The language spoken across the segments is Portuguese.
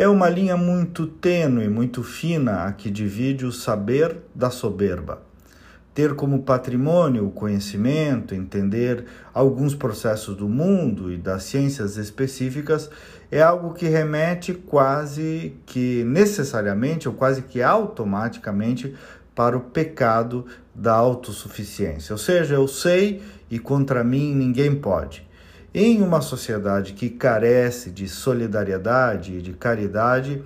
É uma linha muito tênue, muito fina, a que divide o saber da soberba. Ter como patrimônio o conhecimento, entender alguns processos do mundo e das ciências específicas é algo que remete quase que necessariamente ou quase que automaticamente para o pecado da autossuficiência. Ou seja, eu sei e contra mim ninguém pode. Em uma sociedade que carece de solidariedade e de caridade,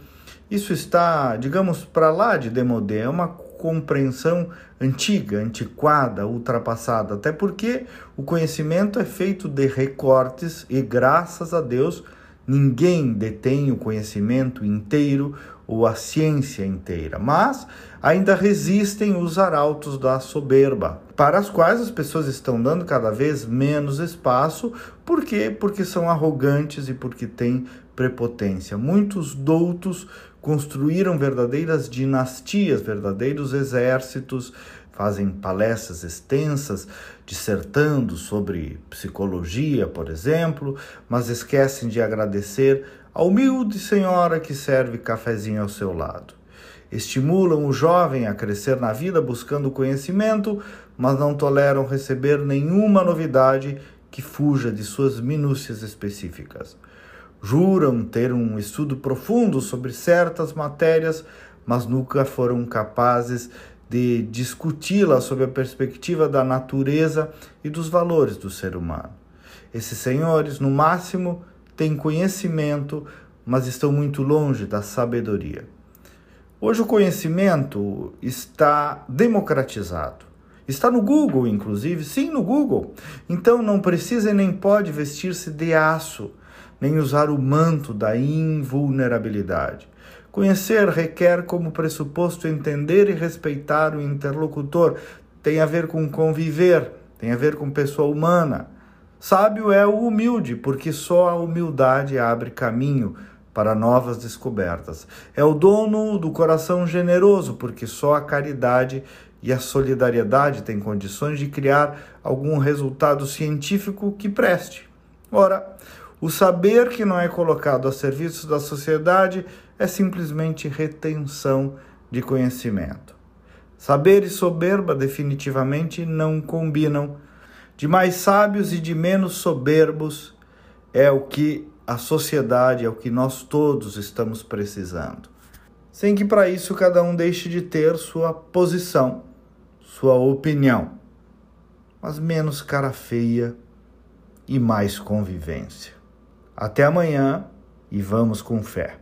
isso está, digamos, para lá de demodé, é uma compreensão antiga, antiquada, ultrapassada, até porque o conhecimento é feito de recortes e graças a Deus ninguém detém o conhecimento inteiro ou a ciência inteira, mas ainda resistem os arautos da soberba, para as quais as pessoas estão dando cada vez menos espaço, por quê? Porque são arrogantes e porque têm prepotência. Muitos doutos construíram verdadeiras dinastias, verdadeiros exércitos, fazem palestras extensas, dissertando sobre psicologia, por exemplo, mas esquecem de agradecer a humilde senhora que serve cafezinho ao seu lado. Estimulam o jovem a crescer na vida buscando conhecimento, mas não toleram receber nenhuma novidade que fuja de suas minúcias específicas. Juram ter um estudo profundo sobre certas matérias, mas nunca foram capazes de discuti-la sob a perspectiva da natureza e dos valores do ser humano. Esses senhores, no máximo, têm conhecimento, mas estão muito longe da sabedoria. Hoje o conhecimento está democratizado. Está no Google, inclusive, sim, no Google. Então não precisa e nem pode vestir-se de aço, nem usar o manto da invulnerabilidade. Conhecer requer como pressuposto entender e respeitar o interlocutor. Tem a ver com conviver, tem a ver com pessoa humana. Sábio é o humilde, porque só a humildade abre caminho para novas descobertas. É o dono do coração generoso, porque só a caridade e a solidariedade têm condições de criar algum resultado científico que preste. Ora, o saber que não é colocado a serviço da sociedade é simplesmente retenção de conhecimento. Saber e soberba definitivamente não combinam de mais sábios e de menos soberbos é o que a sociedade, é o que nós todos estamos precisando. Sem que para isso cada um deixe de ter sua posição, sua opinião, mas menos cara feia e mais convivência. Até amanhã e vamos com fé.